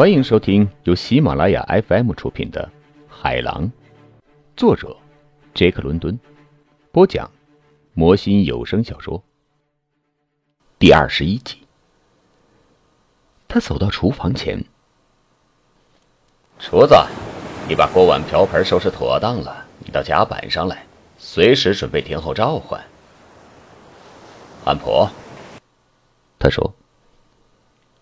欢迎收听由喜马拉雅 FM 出品的《海狼》，作者杰克·伦敦，播讲魔心有声小说第二十一集。他走到厨房前，厨子，你把锅碗瓢盆收拾妥当了，你到甲板上来，随时准备听候召唤。安婆，他说，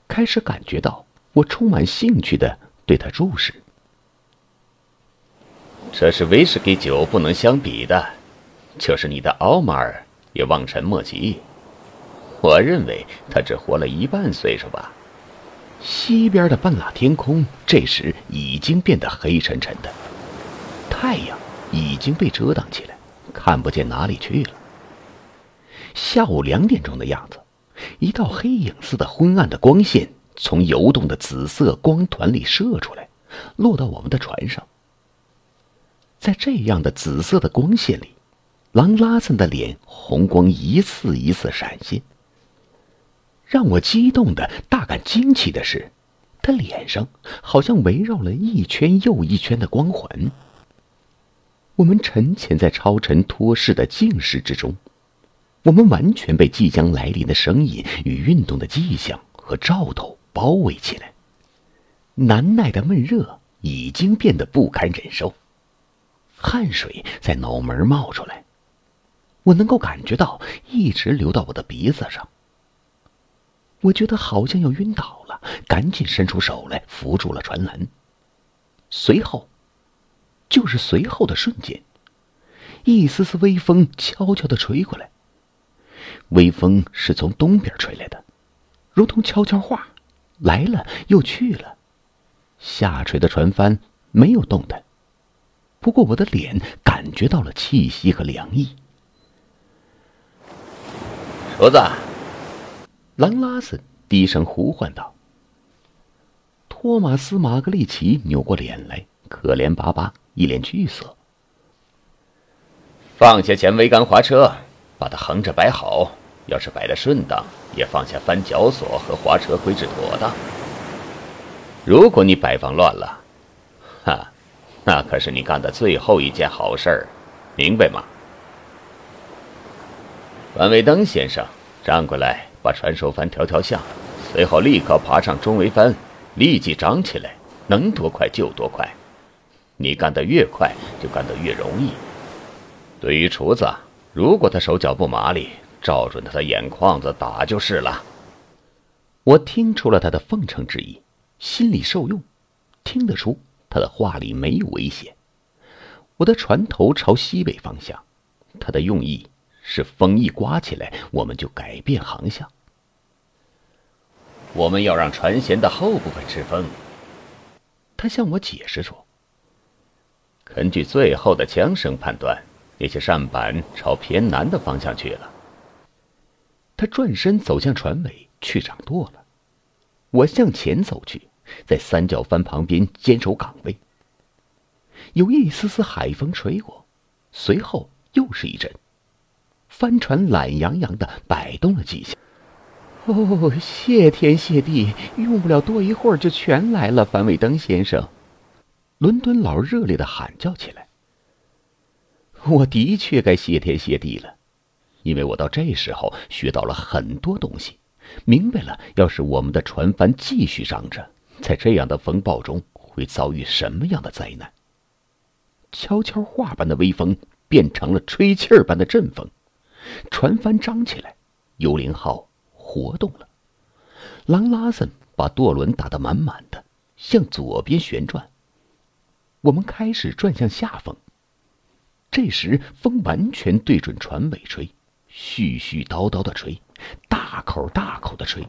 开始感觉到。我充满兴趣的对他注视。这是威士忌酒不能相比的，就是你的奥马尔也望尘莫及。我认为他只活了一半岁数吧。西边的半拉天空这时已经变得黑沉沉的，太阳已经被遮挡起来，看不见哪里去了。下午两点钟的样子，一道黑影似的昏暗的光线。从游动的紫色光团里射出来，落到我们的船上。在这样的紫色的光线里，狼拉森的脸红光一次一次闪现。让我激动的大感惊奇的是，他脸上好像围绕了一圈又一圈的光环。我们沉潜在超尘脱世的静视之中，我们完全被即将来临的声音与运动的迹象和兆头。包围起来，难耐的闷热已经变得不堪忍受，汗水在脑门冒出来，我能够感觉到一直流到我的鼻子上。我觉得好像要晕倒了，赶紧伸出手来扶住了船栏。随后，就是随后的瞬间，一丝丝微风悄悄的吹过来。微风是从东边吹来的，如同悄悄话。来了又去了，下垂的船帆没有动弹，不过我的脸感觉到了气息和凉意。厨子，狼拉斯低声呼唤道。托马斯·马格利奇扭过脸来，可怜巴巴，一脸惧色。放下前桅杆滑车，把它横着摆好。要是摆的顺当，也放下翻脚索和滑车规制妥当。如果你摆放乱了，哈，那可是你干的最后一件好事儿，明白吗？范伟登先生，站过来，把船首帆调调向，随后立刻爬上中桅帆，立即长起来，能多快就多快。你干得越快，就干得越容易。对于厨子，如果他手脚不麻利，照准他的眼眶子打就是了。我听出了他的奉承之意，心里受用，听得出他的话里没有危险。我的船头朝西北方向，他的用意是风一刮起来，我们就改变航向。我们要让船舷的后部分吃风。他向我解释说：“根据最后的枪声判断，那些扇板朝偏南的方向去了。”他转身走向船尾去掌舵了，我向前走去，在三角帆旁边坚守岗位。有一丝丝海风吹过，随后又是一阵，帆船懒洋洋的摆动了几下。哦，谢天谢地，用不了多一会儿就全来了，范伟登先生！伦敦佬热烈的喊叫起来。我的确该谢天谢地了。因为我到这时候学到了很多东西，明白了，要是我们的船帆继续张着，在这样的风暴中会遭遇什么样的灾难。悄悄话般的微风变成了吹气儿般的阵风，船帆张起来，幽灵号活动了。狼拉森把舵轮打得满满的，向左边旋转。我们开始转向下风，这时风完全对准船尾吹。絮絮叨叨的吹，大口大口的吹，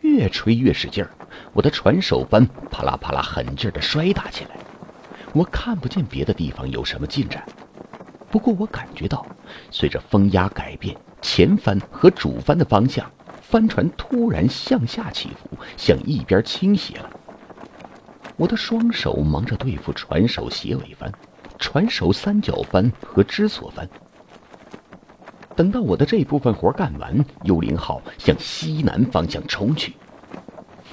越吹越使劲儿。我的船首帆啪啦啪啦狠劲儿的摔打起来。我看不见别的地方有什么进展，不过我感觉到，随着风压改变，前帆和主帆的方向，帆船突然向下起伏，向一边倾斜了。我的双手忙着对付船首斜尾帆、船首三角帆和支索帆。等到我的这部分活干完，幽灵号向西南方向冲去，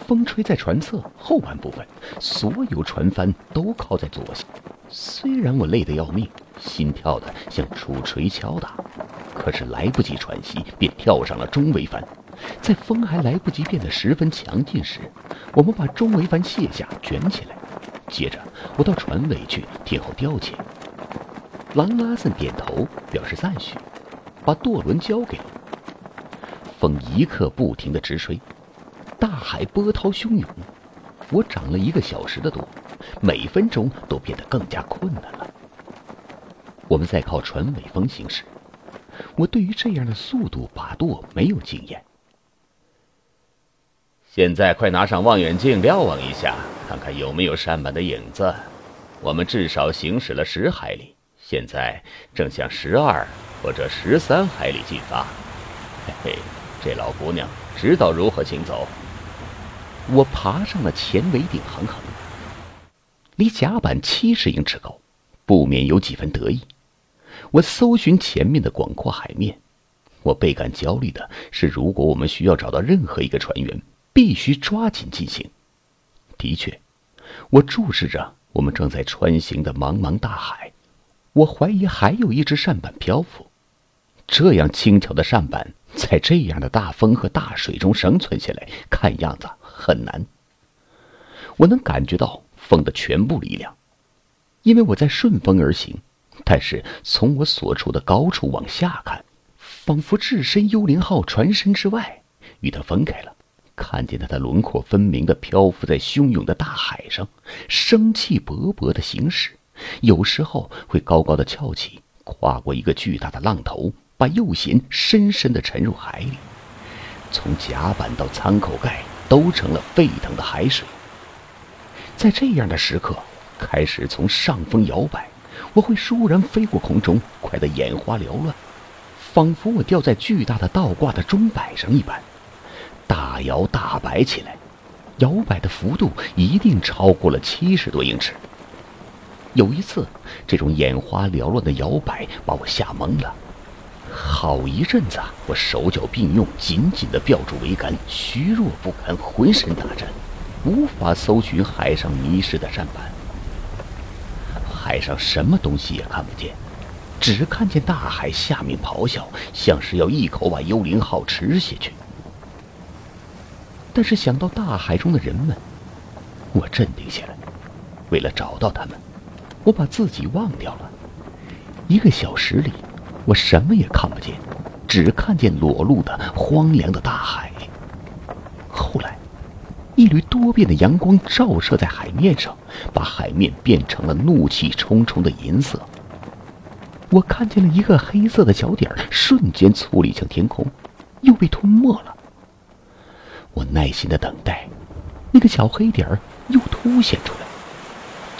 风吹在船侧后半部分，所有船帆都靠在左下。虽然我累得要命，心跳的像杵锤敲打，可是来不及喘息，便跳上了中桅帆。在风还来不及变得十分强劲时，我们把中桅帆卸下，卷起来。接着，我到船尾去听候调遣。狼拉森点头表示赞许，把舵轮交给我。风一刻不停的直吹，大海波涛汹涌。我长了一个小时的舵，每分钟都变得更加困难了。我们在靠船尾风行驶，我对于这样的速度把舵没有经验。现在快拿上望远镜瞭望一下，看看有没有扇板的影子。我们至少行驶了十海里，现在正向十二或者十三海里进发。嘿嘿，这老姑娘知道如何行走。我爬上了前桅顶航横，离甲板七十英尺高，不免有几分得意。我搜寻前面的广阔海面，我倍感焦虑的是，如果我们需要找到任何一个船员，必须抓紧进行。的确，我注视着我们正在穿行的茫茫大海，我怀疑还有一只扇板漂浮。这样轻巧的扇板，在这样的大风和大水中生存下来，看样子。很难。我能感觉到风的全部力量，因为我在顺风而行。但是从我所处的高处往下看，仿佛置身幽灵号船身之外，与它分开了，看见它的轮廓分明的漂浮在汹涌的大海上，生气勃勃的行驶，有时候会高高的翘起，跨过一个巨大的浪头，把右舷深深的沉入海里，从甲板到舱口盖。都成了沸腾的海水。在这样的时刻，开始从上风摇摆，我会倏然飞过空中，快得眼花缭乱，仿佛我吊在巨大的倒挂的钟摆上一般，大摇大摆起来，摇摆的幅度一定超过了七十多英尺。有一次，这种眼花缭乱的摇摆把我吓懵了。好一阵子，我手脚并用，紧紧地吊住桅杆，虚弱不堪，浑身打颤，无法搜寻海上迷失的扇板。海上什么东西也看不见，只看见大海下面咆哮，像是要一口把幽灵号吃下去。但是想到大海中的人们，我镇定下来。为了找到他们，我把自己忘掉了。一个小时里。我什么也看不见，只看见裸露的荒凉的大海。后来，一缕多变的阳光照射在海面上，把海面变成了怒气冲冲的银色。我看见了一个黑色的小点儿，瞬间矗立向天空，又被吞没了。我耐心的等待，那个小黑点儿又凸显出来，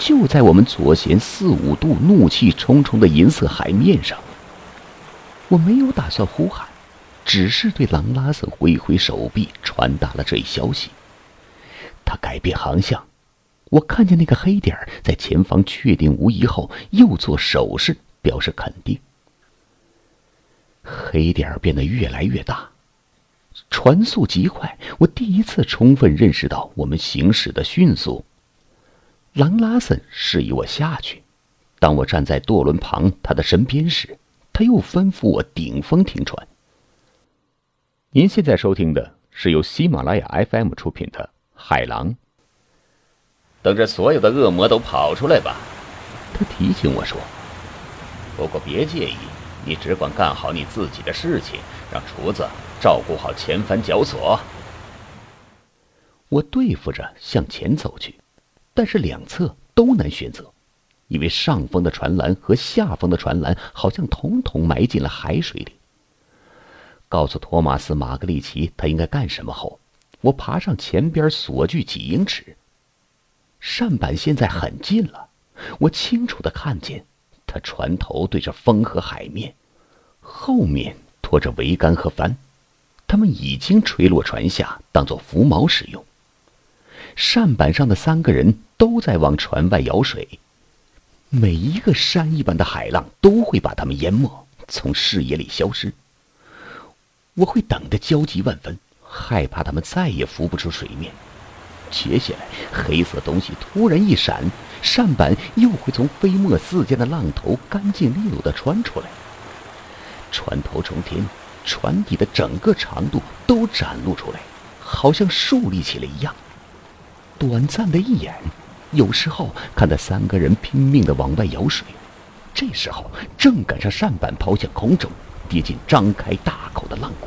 就在我们左舷四五度怒气冲冲的银色海面上。我没有打算呼喊，只是对狼拉森挥一挥手臂，传达了这一消息。他改变航向，我看见那个黑点在前方确定无疑后，又做手势表示肯定。黑点变得越来越大，船速极快，我第一次充分认识到我们行驶的迅速。狼拉森示意我下去，当我站在舵轮旁他的身边时。他又吩咐我顶风停船。您现在收听的是由喜马拉雅 FM 出品的《海狼》。等着所有的恶魔都跑出来吧，他提醒我说。不过别介意，你只管干好你自己的事情，让厨子照顾好前帆绞索。我对付着向前走去，但是两侧都难选择。因为上风的船栏和下风的船栏好像统统埋进了海水里。告诉托马斯·马格利奇他应该干什么后，我爬上前边锁距几英尺。扇板现在很近了，我清楚的看见，他船头对着风和海面，后面拖着桅杆和帆，他们已经垂落船下，当做浮锚使用。扇板上的三个人都在往船外舀水。每一个山一般的海浪都会把他们淹没，从视野里消失。我会等得焦急万分，害怕他们再也浮不出水面。接下来，黑色东西突然一闪，扇板又会从飞沫四溅的浪头干净利落地穿出来。船头冲天，船底的整个长度都展露出来，好像竖立起来一样。短暂的一眼，有时候看到三个人拼命地往外舀水，这时候正赶上扇板抛向空中，跌进张开大口的浪谷。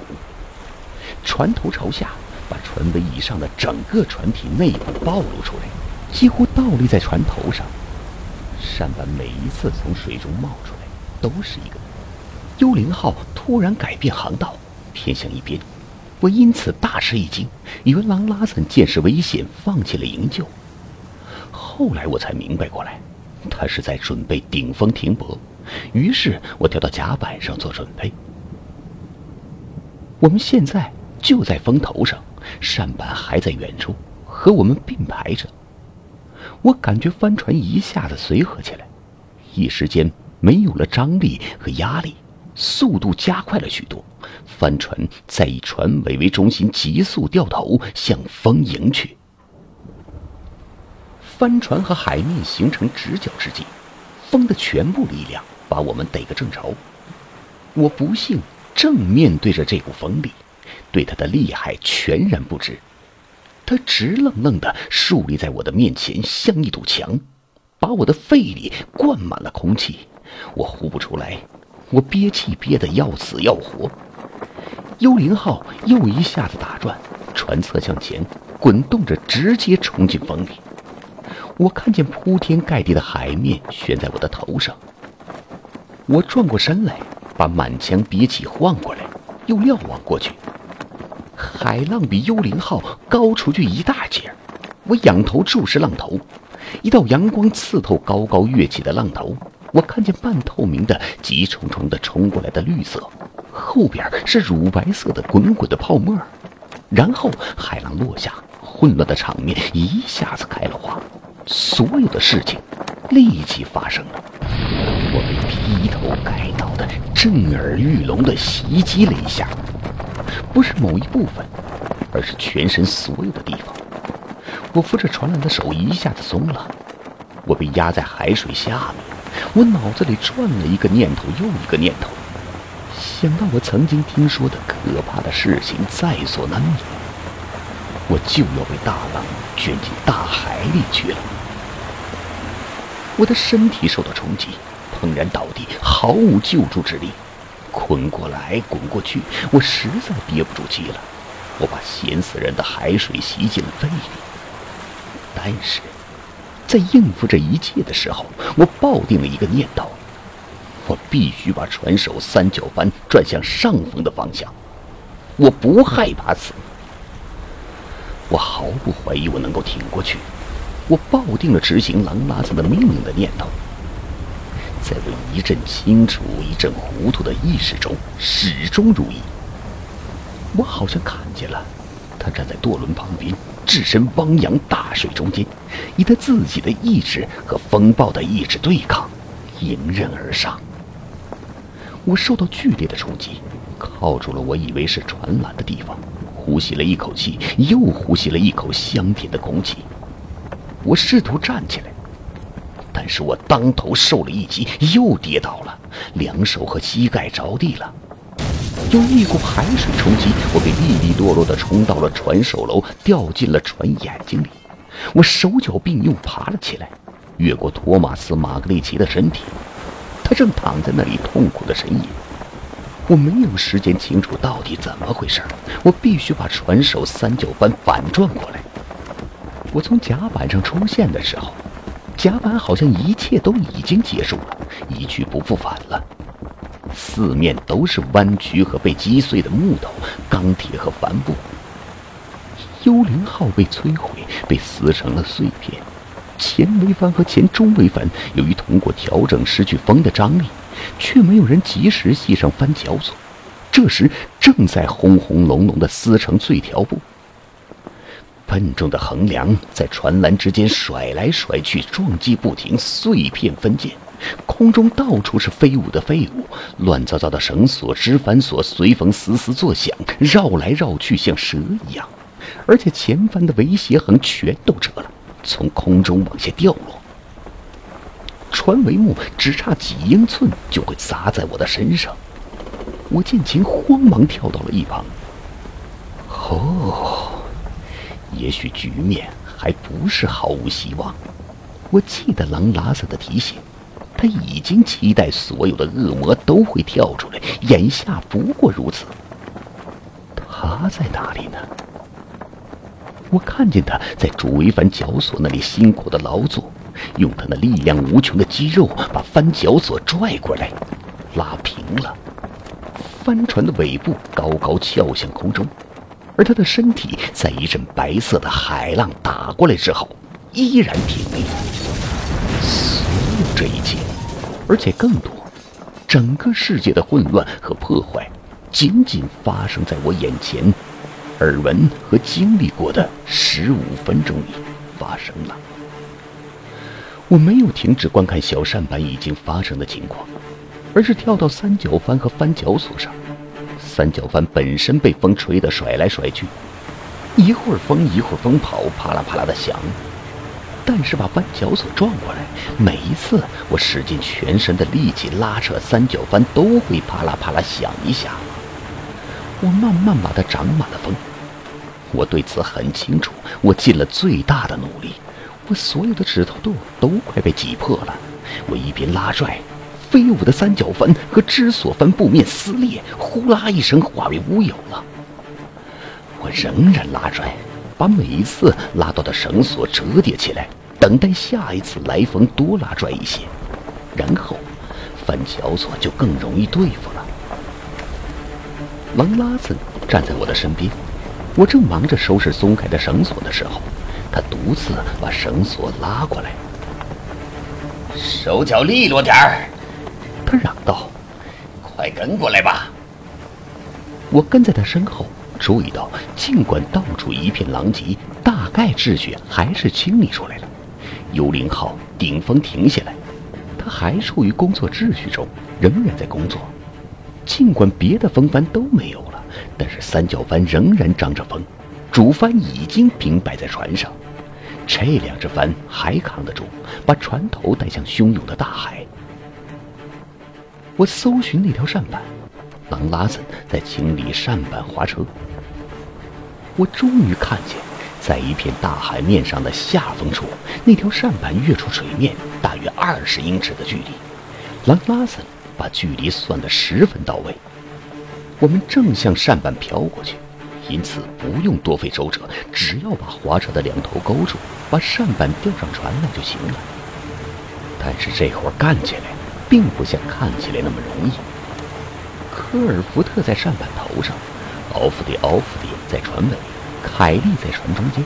船头朝下。把船尾以上的整个船体内部暴露出来，几乎倒立在船头上。扇板每一次从水中冒出来，都是一个幽灵号突然改变航道，偏向一边。我因此大吃一惊，以为狼拉森见势危险，放弃了营救。后来我才明白过来，他是在准备顶风停泊。于是我跳到甲板上做准备。我们现在就在风头上。扇板还在远处，和我们并排着。我感觉帆船一下子随和起来，一时间没有了张力和压力，速度加快了许多。帆船在以船尾为中心急速掉头向风迎去。帆船和海面形成直角之际，风的全部力量把我们逮个正着。我不幸正面对着这股风力。对它的厉害全然不知，它直愣愣地竖立在我的面前，像一堵墙，把我的肺里灌满了空气，我呼不出来，我憋气憋得要死要活。幽灵号又一下子打转，船侧向前滚动着，直接冲进风里。我看见铺天盖地的海面悬在我的头上，我转过身来，把满腔憋气晃过来，又瞭望过去。海浪比幽灵号高出去一大截我仰头注视浪头，一道阳光刺透高高跃起的浪头，我看见半透明的、急冲冲的冲过来的绿色，后边是乳白色的滚滚的泡沫，然后海浪落下，混乱的场面一下子开了花，所有的事情立即发生了，我被劈头盖脑的、震耳欲聋的袭击了一下。不是某一部分，而是全身所有的地方。我扶着船缆的手一下子松了，我被压在海水下面。我脑子里转了一个念头又一个念头，想到我曾经听说的可怕的事情在所难免。我就要被大浪卷进大海里去了。我的身体受到冲击，砰然倒地，毫无救助之力。滚过来，滚过去，我实在憋不住气了。我把咸死人的海水吸进了肺里。但是，在应付这一切的时候，我抱定了一个念头：我必须把船首三角帆转向上风的方向。我不害怕死，我毫不怀疑我能够挺过去。我抱定了执行狼拉子的命令的念头。在我一阵清楚、一阵糊涂的意识中，始终如一。我好像看见了他站在舵轮旁边，置身汪洋大水中间，以他自己的意志和风暴的意志对抗，迎刃而上。我受到剧烈的冲击，靠住了我以为是船缆的地方，呼吸了一口气，又呼吸了一口香甜的空气。我试图站起来。但是我当头受了一击，又跌倒了，两手和膝盖着地了。有一股海水冲击，我被利利落落地冲到了船首楼，掉进了船眼睛里。我手脚并用爬了起来，越过托马斯·马格利奇的身体，他正躺在那里痛苦的呻吟。我没有时间清楚到底怎么回事，我必须把船首三角帆反转过来。我从甲板上出现的时候。甲板好像一切都已经结束了，一去不复返了。四面都是弯曲和被击碎的木头、钢铁和帆布。幽灵号被摧毁，被撕成了碎片。前桅帆和前中桅帆由于通过调整失去风的张力，却没有人及时系上帆绞索。这时正在轰轰隆隆地撕成碎条布。笨重的横梁在船栏之间甩来甩去，撞击不停，碎片分溅。空中到处是飞舞的废物，乱糟糟的绳索、织帆索随风嘶嘶作响，绕来绕去，像蛇一样。而且前方的围斜横全都折了，从空中往下掉落。船帷幕只差几英寸就会砸在我的身上，我见情慌忙跳到了一旁。哦，也许局面还不是毫无希望。我记得狼拉萨的提醒，他已经期待所有的恶魔都会跳出来，眼下不过如此。他在哪里呢？我看见他在主桅帆绞索那里辛苦的劳作，用他那力量无穷的肌肉把帆绞索拽过来，拉平了。帆船的尾部高高翘向空中，而他的身体在一阵白色的海浪打过来之后，依然挺立。所有这一切，而且更多，整个世界的混乱和破坏，仅仅发生在我眼前。耳闻和经历过的十五分钟里发生了。我没有停止观看小扇板已经发生的情况，而是跳到三角帆和帆脚索上。三角帆本身被风吹得甩来甩去，一会儿风一会儿风跑，啪啦啪啦的响。但是把帆脚索转过来，每一次我使尽全身的力气拉扯三角帆，都会啪啦啪啦响一下。我慢慢把它长满了风，我对此很清楚。我尽了最大的努力，我所有的指头肚都快被挤破了。我一边拉拽，飞舞的三角帆和支索帆布面撕裂，呼啦一声化为乌有了。我仍然拉拽，把每一次拉到的绳索折叠起来，等待下一次来风多拉拽一些，然后反绞索就更容易对付了。狼拉森站在我的身边，我正忙着收拾松开的绳索的时候，他独自把绳索拉过来。手脚利落点儿，他嚷道：“快跟过来吧！”我跟在他身后，注意到尽管到处一片狼藉，大概秩序还是清理出来了。幽灵号顶风停下来，他还处于工作秩序中，仍然在工作。尽管别的风帆都没有了，但是三角帆仍然张着风，主帆已经平摆在船上，这两只帆还扛得住，把船头带向汹涌的大海。我搜寻那条扇板，狼拉森在清理扇板滑车。我终于看见，在一片大海面上的下风处，那条扇板跃出水面大约二十英尺的距离。狼拉森。把距离算得十分到位，我们正向扇板飘过去，因此不用多费周折，只要把划车的两头勾住，把扇板吊上船来就行了。但是这活干起来，并不像看起来那么容易。科尔福特在扇板头上，奥弗迪奥弗迪在船尾，凯利在船中间。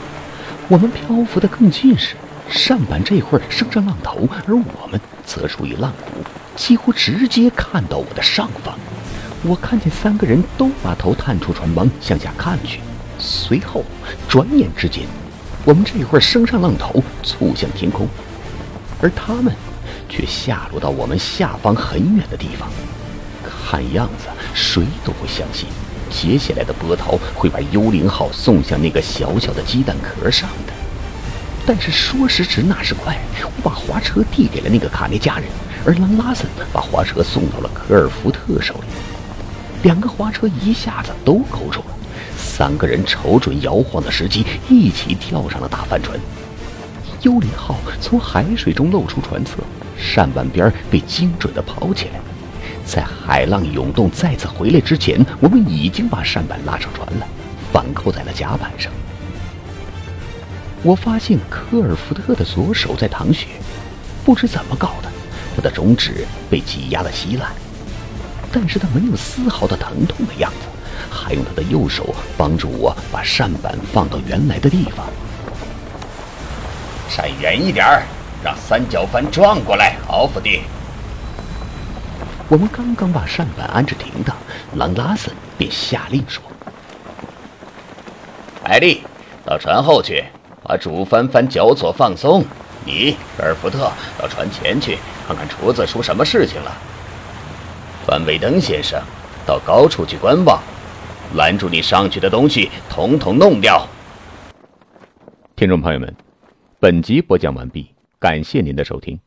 我们漂浮得更近时，扇板这会儿升上浪头，而我们则处于浪谷。几乎直接看到我的上方，我看见三个人都把头探出船帮向下看去。随后，转眼之间，我们这会儿升上浪头，促向天空，而他们却下落到我们下方很远的地方。看样子，谁都不相信接下来的波涛会把幽灵号送向那个小小的鸡蛋壳上的。但是说时迟，那时快，我把滑车递给了那个卡内加人。而狼拉森把滑车送到了科尔福特手里，两个滑车一下子都勾住了。三个人瞅准摇晃的时机，一起跳上了大帆船。幽灵号从海水中露出船侧，扇板边被精准地抛起来。在海浪涌动再次回来之前，我们已经把扇板拉上船了，反扣在了甲板上。我发现科尔福特的左手在淌血，不知怎么搞的。他的中指被挤压的稀烂，但是他没有丝毫的疼痛的样子，还用他的右手帮助我把扇板放到原来的地方。站远一点儿，让三角帆撞过来，奥弗蒂。我们刚刚把扇板安置停当，朗拉森便下令说：“艾丽，到船后去，把主帆帆脚索放松。你，格尔福特，到船前去。”看看厨子出什么事情了。范伟登先生，到高处去观望，拦住你上去的东西，统统弄掉。听众朋友们，本集播讲完毕，感谢您的收听。